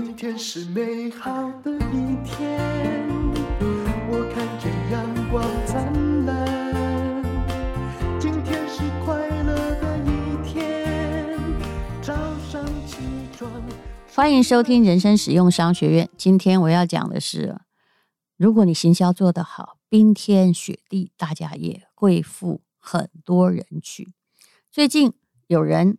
今天是美好的一天，我看见阳光灿烂。今天是快乐的一天，早上起床。欢迎收听人生使用商学院。今天我要讲的是，如果你行销做得好，冰天雪地，大家也会付很多人去。最近有人。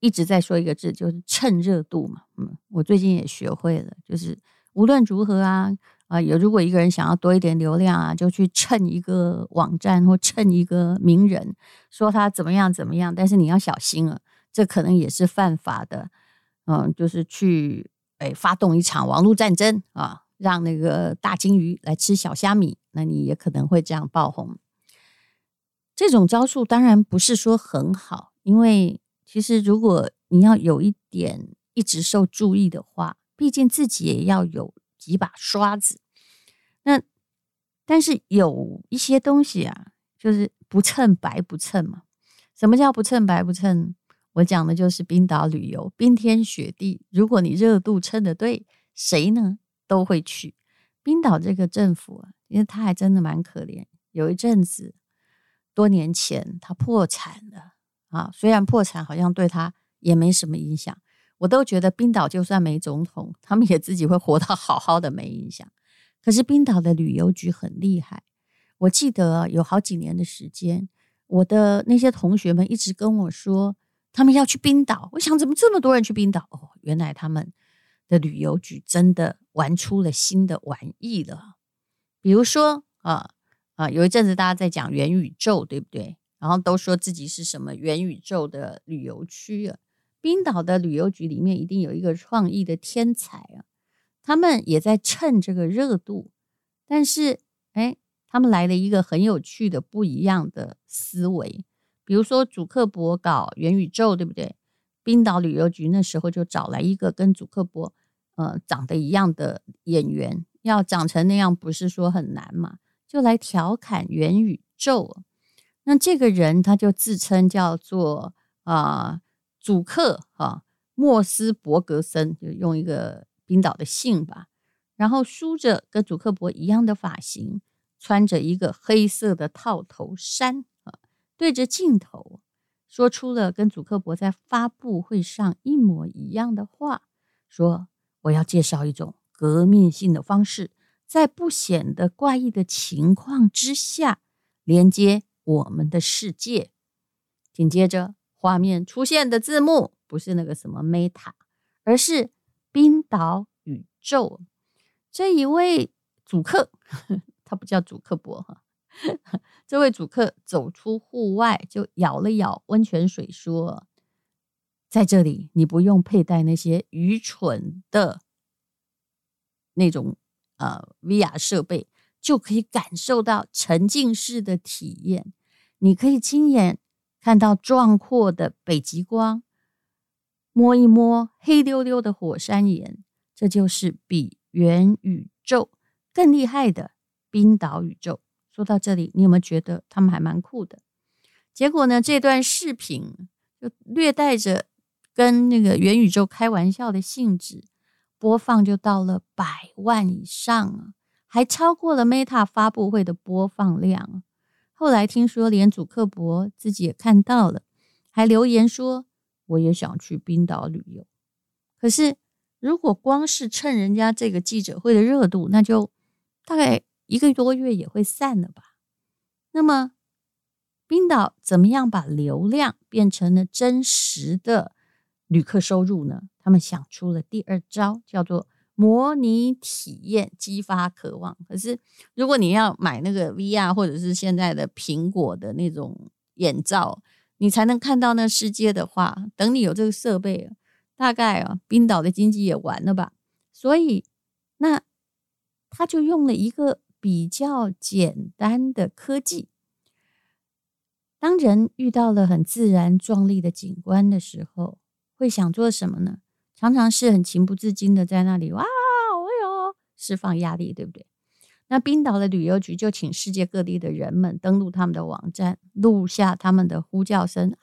一直在说一个字，就是蹭热度嘛。嗯，我最近也学会了，就是无论如何啊，啊，有如果一个人想要多一点流量啊，就去蹭一个网站或蹭一个名人，说他怎么样怎么样。但是你要小心了，这可能也是犯法的。嗯，就是去诶发动一场网络战争啊，让那个大鲸鱼来吃小虾米，那你也可能会这样爆红。这种招数当然不是说很好，因为。其实，如果你要有一点一直受注意的话，毕竟自己也要有几把刷子。那但是有一些东西啊，就是不蹭白不蹭嘛。什么叫不蹭白不蹭？我讲的就是冰岛旅游，冰天雪地，如果你热度蹭的对，谁呢都会去。冰岛这个政府啊，因为他还真的蛮可怜，有一阵子多年前他破产了。啊，虽然破产好像对他也没什么影响，我都觉得冰岛就算没总统，他们也自己会活到好好的，没影响。可是冰岛的旅游局很厉害，我记得有好几年的时间，我的那些同学们一直跟我说他们要去冰岛。我想怎么这么多人去冰岛？哦，原来他们的旅游局真的玩出了新的玩意了。比如说啊啊，有一阵子大家在讲元宇宙，对不对？然后都说自己是什么元宇宙的旅游区啊，冰岛的旅游局里面一定有一个创意的天才啊，他们也在蹭这个热度，但是哎，他们来了一个很有趣的不一样的思维，比如说祖克伯搞元宇宙，对不对？冰岛旅游局那时候就找来一个跟祖克伯呃长得一样的演员，要长成那样不是说很难嘛，就来调侃元宇宙。那这个人他就自称叫做啊祖克啊莫斯伯格森，就用一个冰岛的姓吧。然后梳着跟祖克伯一样的发型，穿着一个黑色的套头衫啊，对着镜头说出了跟祖克伯在发布会上一模一样的话，说我要介绍一种革命性的方式，在不显得怪异的情况之下连接。我们的世界，紧接着画面出现的字幕不是那个什么 Meta，而是冰岛宇宙。这一位主客，他不叫主克伯哈，这位主客走出户外，就咬了咬温泉水，说：“在这里，你不用佩戴那些愚蠢的那种呃 VR 设备，就可以感受到沉浸式的体验。”你可以亲眼看到壮阔的北极光，摸一摸黑溜溜的火山岩，这就是比元宇宙更厉害的冰岛宇宙。说到这里，你有没有觉得他们还蛮酷的？结果呢，这段视频就略带着跟那个元宇宙开玩笑的性质，播放就到了百万以上啊，还超过了 Meta 发布会的播放量。后来听说，连祖克伯自己也看到了，还留言说：“我也想去冰岛旅游。”可是，如果光是蹭人家这个记者会的热度，那就大概一个多月也会散了吧。那么，冰岛怎么样把流量变成了真实的旅客收入呢？他们想出了第二招，叫做。模拟体验激发渴望，可是如果你要买那个 VR 或者是现在的苹果的那种眼罩，你才能看到那世界的话，等你有这个设备，大概啊，冰岛的经济也完了吧。所以，那他就用了一个比较简单的科技，当人遇到了很自然壮丽的景观的时候，会想做什么呢？常常是很情不自禁的在那里哇，哦呦，释放压力，对不对？那冰岛的旅游局就请世界各地的人们登录他们的网站，录下他们的呼叫声啊，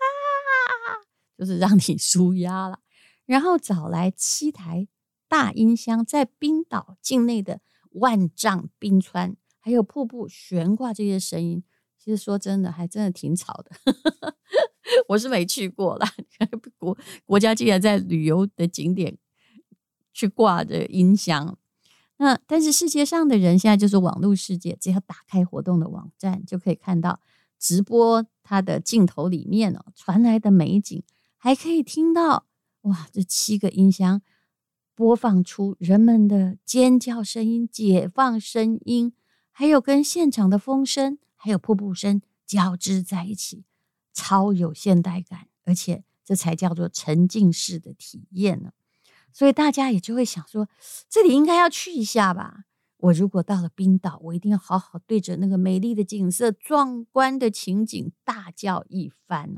就是让你舒压了。然后找来七台大音箱在冰岛境内的万丈冰川，还有瀑布悬挂这些声音，其实说真的，还真的挺吵的。我是没去过啦，国国家竟然在旅游的景点去挂着音箱。那但是世界上的人现在就是网络世界，只要打开活动的网站，就可以看到直播它的镜头里面哦传来的美景，还可以听到哇，这七个音箱播放出人们的尖叫声音、解放声音，还有跟现场的风声还有瀑布声交织在一起，超有现代感，而且这才叫做沉浸式的体验呢。所以大家也就会想说，这里应该要去一下吧。我如果到了冰岛，我一定要好好对着那个美丽的景色、壮观的情景大叫一番。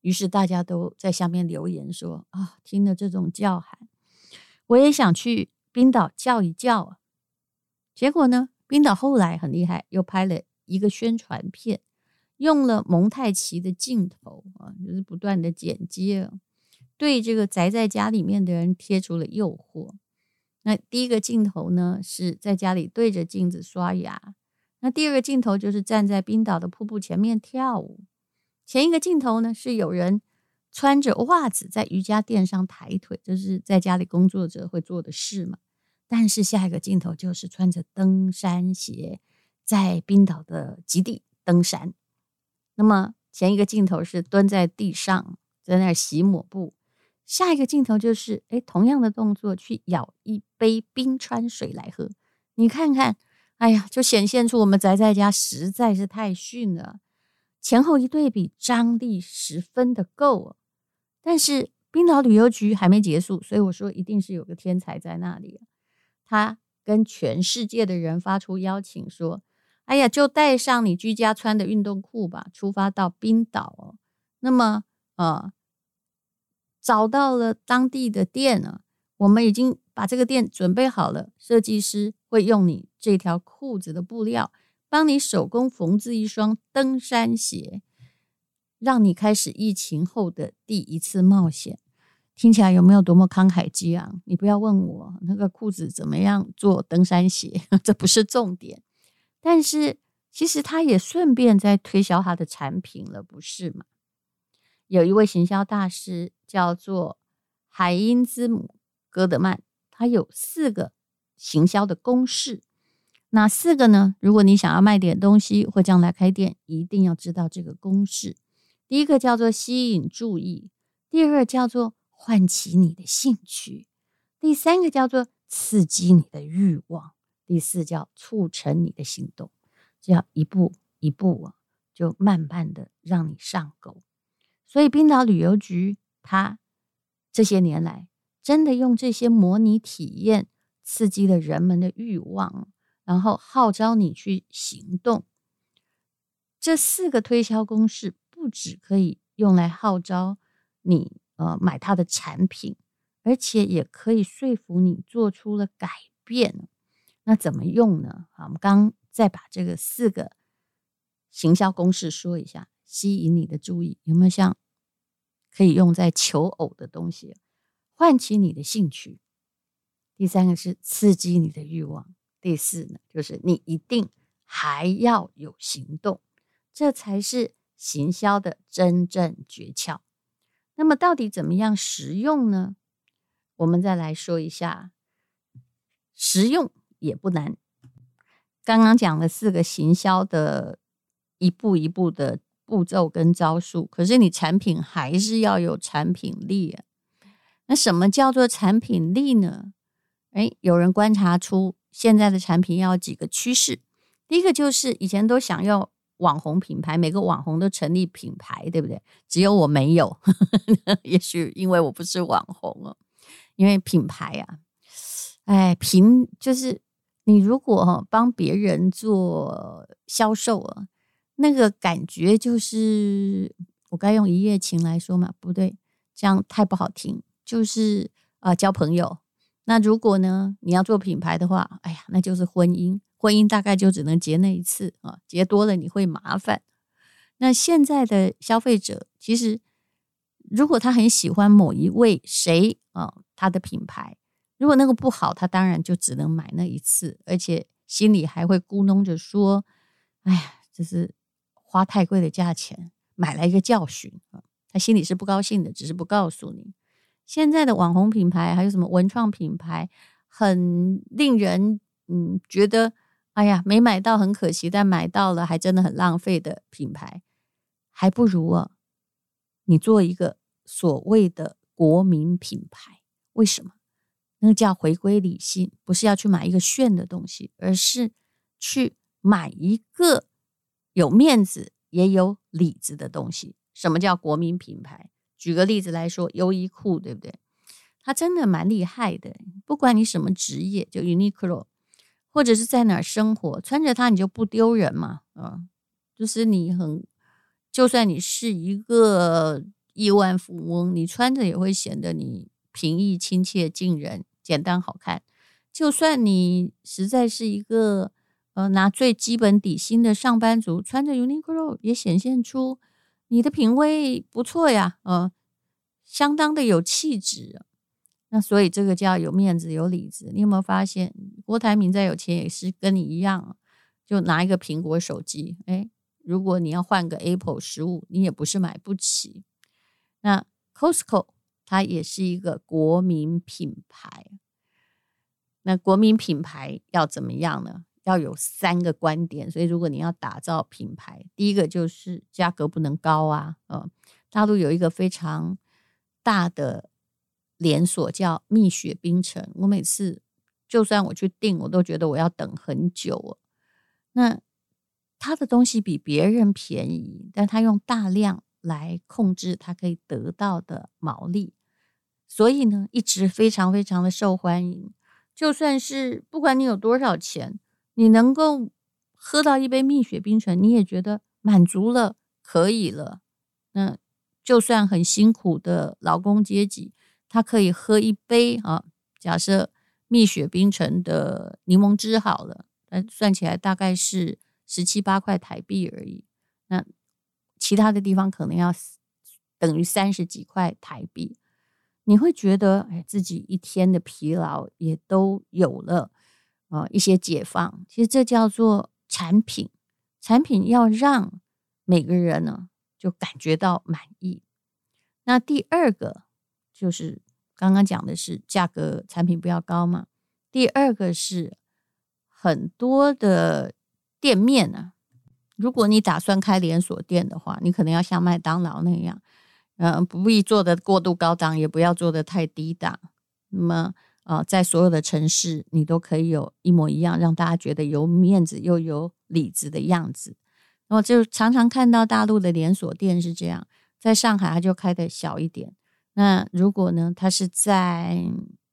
于是大家都在下面留言说：“啊，听了这种叫喊，我也想去冰岛叫一叫。”结果呢，冰岛后来很厉害，又拍了一个宣传片，用了蒙太奇的镜头啊，就是不断的剪接。对这个宅在家里面的人贴出了诱惑。那第一个镜头呢，是在家里对着镜子刷牙。那第二个镜头就是站在冰岛的瀑布前面跳舞。前一个镜头呢，是有人穿着袜子在瑜伽垫上抬腿，这是在家里工作者会做的事嘛。但是下一个镜头就是穿着登山鞋在冰岛的极地登山。那么前一个镜头是蹲在地上在那儿洗抹布。下一个镜头就是，哎，同样的动作去舀一杯冰川水来喝。你看看，哎呀，就显现出我们宅在家实在是太逊了。前后一对比，张力十分的够。但是冰岛旅游局还没结束，所以我说一定是有个天才在那里。他跟全世界的人发出邀请，说：“哎呀，就带上你居家穿的运动裤吧，出发到冰岛哦。”那么，呃。找到了当地的店呢，我们已经把这个店准备好了。设计师会用你这条裤子的布料，帮你手工缝制一双登山鞋，让你开始疫情后的第一次冒险。听起来有没有多么慷慨激昂？你不要问我那个裤子怎么样做登山鞋，这不是重点。但是其实他也顺便在推销他的产品了，不是吗？有一位行销大师叫做海因兹姆·戈德曼，他有四个行销的公式。哪四个呢？如果你想要卖点东西或将来开店，一定要知道这个公式。第一个叫做吸引注意，第二个叫做唤起你的兴趣，第三个叫做刺激你的欲望，第四叫促成你的行动。这样一步一步啊，就慢慢的让你上钩。所以，冰岛旅游局它这些年来真的用这些模拟体验刺激了人们的欲望，然后号召你去行动。这四个推销公式不只可以用来号召你呃买它的产品，而且也可以说服你做出了改变。那怎么用呢？好，我们刚再把这个四个行销公式说一下。吸引你的注意，有没有像可以用在求偶的东西？唤起你的兴趣。第三个是刺激你的欲望。第四呢，就是你一定还要有行动，这才是行销的真正诀窍。那么到底怎么样实用呢？我们再来说一下，实用也不难。刚刚讲了四个行销的一步一步的。步骤跟招数，可是你产品还是要有产品力啊。那什么叫做产品力呢？诶，有人观察出现在的产品要几个趋势。第一个就是以前都想要网红品牌，每个网红都成立品牌，对不对？只有我没有，也许因为我不是网红哦。因为品牌啊，哎，凭就是你如果帮别人做销售啊。那个感觉就是，我该用一夜情来说嘛？不对，这样太不好听。就是啊、交朋友。那如果呢，你要做品牌的话，哎呀，那就是婚姻。婚姻大概就只能结那一次啊，结多了你会麻烦。那现在的消费者，其实如果他很喜欢某一位谁啊，他的品牌，如果那个不好，他当然就只能买那一次，而且心里还会咕哝着说：“哎呀，这是花太贵的价钱买来一个教训啊。”他心里是不高兴的，只是不告诉你。现在的网红品牌还有什么文创品牌，很令人嗯觉得哎呀没买到很可惜，但买到了还真的很浪费的品牌，还不如啊，你做一个所谓的国民品牌，为什么？那个叫回归理性，不是要去买一个炫的东西，而是去买一个有面子也有里子的东西。什么叫国民品牌？举个例子来说，优衣库对不对？它真的蛮厉害的。不管你什么职业，就 Uniqlo，或者是在哪儿生活，穿着它你就不丢人嘛。嗯，就是你很，就算你是一个亿万富翁，你穿着也会显得你平易亲切、近人。简单好看，就算你实在是一个呃拿最基本底薪的上班族，穿着 Uniqlo 也显现出你的品味不错呀，呃，相当的有气质。那所以这个叫有面子有里子。你有没有发现，郭台铭再有钱也是跟你一样，就拿一个苹果手机。诶，如果你要换个 Apple 十五，你也不是买不起。那 Costco。它也是一个国民品牌，那国民品牌要怎么样呢？要有三个观点。所以，如果你要打造品牌，第一个就是价格不能高啊。嗯，大陆有一个非常大的连锁叫蜜雪冰城，我每次就算我去订，我都觉得我要等很久。那它的东西比别人便宜，但它用大量来控制它可以得到的毛利。所以呢，一直非常非常的受欢迎。就算是不管你有多少钱，你能够喝到一杯蜜雪冰城，你也觉得满足了，可以了。那就算很辛苦的劳工阶级，他可以喝一杯啊，假设蜜雪冰城的柠檬汁好了，那算起来大概是十七八块台币而已。那其他的地方可能要等于三十几块台币。你会觉得，哎，自己一天的疲劳也都有了啊，一些解放。其实这叫做产品，产品要让每个人呢就感觉到满意。那第二个就是刚刚讲的是价格，产品不要高嘛。第二个是很多的店面呢，如果你打算开连锁店的话，你可能要像麦当劳那样。嗯，不必做的过度高档，也不要做的太低档。那么，呃，在所有的城市，你都可以有一模一样，让大家觉得有面子又有里子的样子。那么，就常常看到大陆的连锁店是这样，在上海它就开的小一点。那如果呢，它是在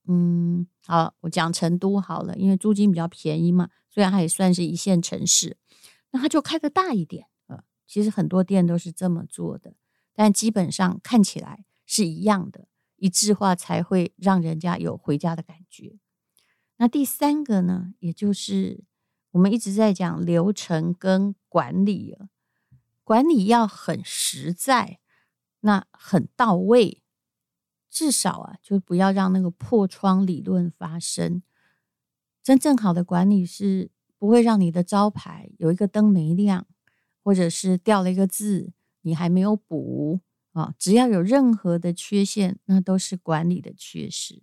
嗯，好，我讲成都好了，因为租金比较便宜嘛，虽然它也算是一线城市，那它就开的大一点。呃，其实很多店都是这么做的。但基本上看起来是一样的，一致化才会让人家有回家的感觉。那第三个呢，也就是我们一直在讲流程跟管理啊，管理要很实在，那很到位，至少啊，就不要让那个破窗理论发生。真正好的管理是不会让你的招牌有一个灯没亮，或者是掉了一个字。你还没有补啊！只要有任何的缺陷，那都是管理的缺失。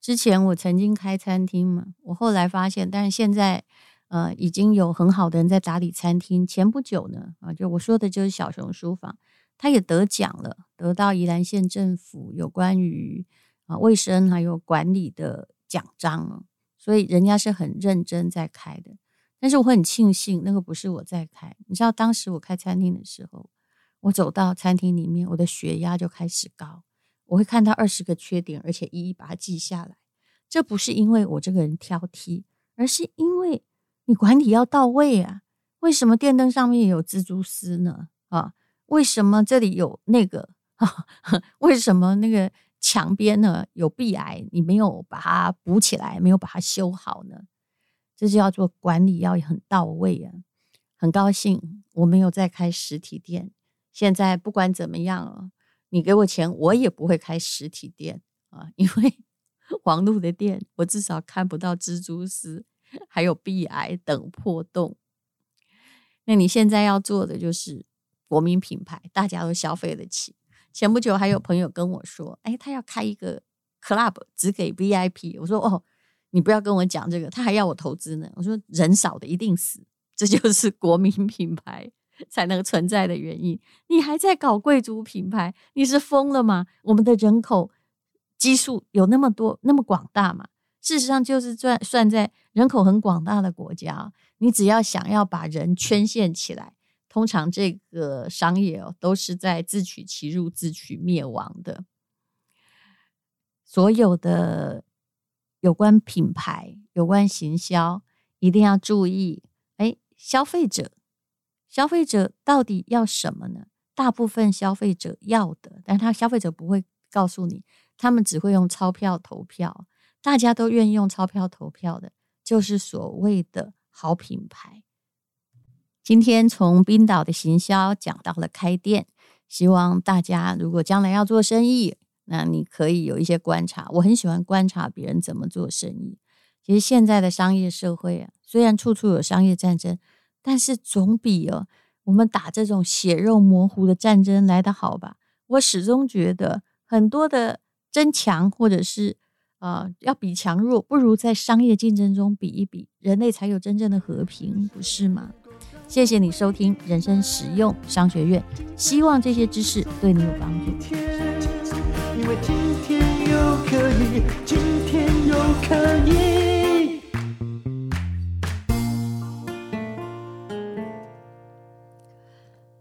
之前我曾经开餐厅嘛，我后来发现，但是现在呃已经有很好的人在打理餐厅。前不久呢啊，就我说的就是小熊书房，他也得奖了，得到宜兰县政府有关于啊卫生还有管理的奖章，所以人家是很认真在开的。但是我很庆幸，那个不是我在开。你知道，当时我开餐厅的时候。我走到餐厅里面，我的血压就开始高。我会看到二十个缺点，而且一一把它记下来。这不是因为我这个人挑剔，而是因为你管理要到位啊。为什么电灯上面有蜘蛛丝呢？啊，为什么这里有那个？啊，为什么那个墙边呢有壁癌？你没有把它补起来，没有把它修好呢？这就叫做管理要很到位啊。很高兴我没有再开实体店。现在不管怎么样，你给我钱，我也不会开实体店啊，因为 网络的店，我至少看不到蜘蛛丝，还有壁癌等破洞。那你现在要做的就是国民品牌，大家都消费得起。前不久还有朋友跟我说，哎，他要开一个 club，只给 VIP。我说哦，你不要跟我讲这个，他还要我投资呢。我说人少的一定死，这就是国民品牌才能存在的原因。你还在搞贵族品牌，你是疯了吗？我们的人口基数有那么多，那么广大吗？事实上，就是算算在人口很广大的国家。你只要想要把人圈线起来，通常这个商业哦都是在自取其辱、自取灭亡的。所有的有关品牌、有关行销，一定要注意。哎，消费者，消费者到底要什么呢？大部分消费者要的，但他消费者不会告诉你，他们只会用钞票投票。大家都愿意用钞票投票的，就是所谓的。好品牌，今天从冰岛的行销讲到了开店，希望大家如果将来要做生意，那你可以有一些观察。我很喜欢观察别人怎么做生意。其实现在的商业社会啊，虽然处处有商业战争，但是总比哦我们打这种血肉模糊的战争来得好吧？我始终觉得很多的争强或者是。呃，要比强弱，不如在商业竞争中比一比，人类才有真正的和平，不是吗？谢谢你收听人生实用商学院，希望这些知识对你有帮助。因为今天又可以，今天又可以。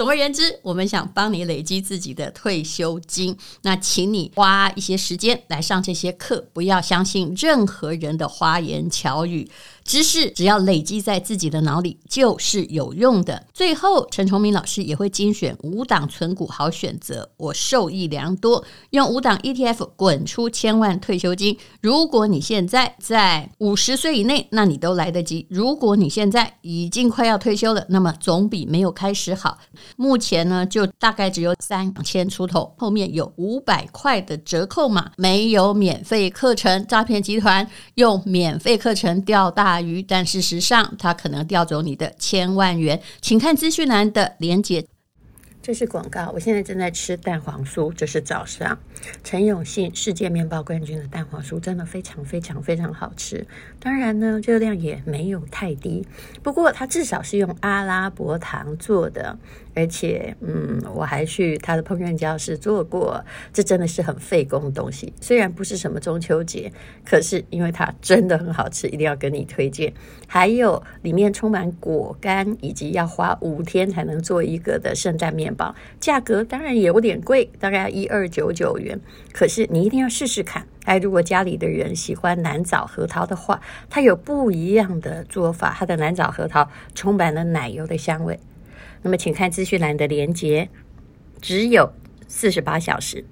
总而言之，我们想帮你累积自己的退休金，那请你花一些时间来上这些课，不要相信任何人的花言巧语。知识只要累积在自己的脑里，就是有用的。最后，陈崇明老师也会精选五档存股好选择，我受益良多。用五档 ETF 滚出千万退休金。如果你现在在五十岁以内，那你都来得及；如果你现在已经快要退休了，那么总比没有开始好。目前呢，就大概只有三千出头，后面有五百块的折扣码，没有免费课程。诈骗集团用免费课程钓大鱼，但事实上，他可能钓走你的千万元，请看资讯栏的连接。这是广告。我现在正在吃蛋黄酥，这是早上。陈永信世界面包冠军的蛋黄酥真的非常非常非常好吃。当然呢，热量也没有太低。不过它至少是用阿拉伯糖做的，而且嗯，我还去他的烹饪教室做过。这真的是很费工的东西。虽然不是什么中秋节，可是因为它真的很好吃，一定要跟你推荐。还有里面充满果干，以及要花五天才能做一个的圣诞面包，价格当然也有点贵，大概一二九九元。可是你一定要试试看。哎，如果家里的人喜欢南枣核桃的话，它有不一样的做法。它的南枣核桃充满了奶油的香味。那么，请看资讯栏的连接，只有四十八小时。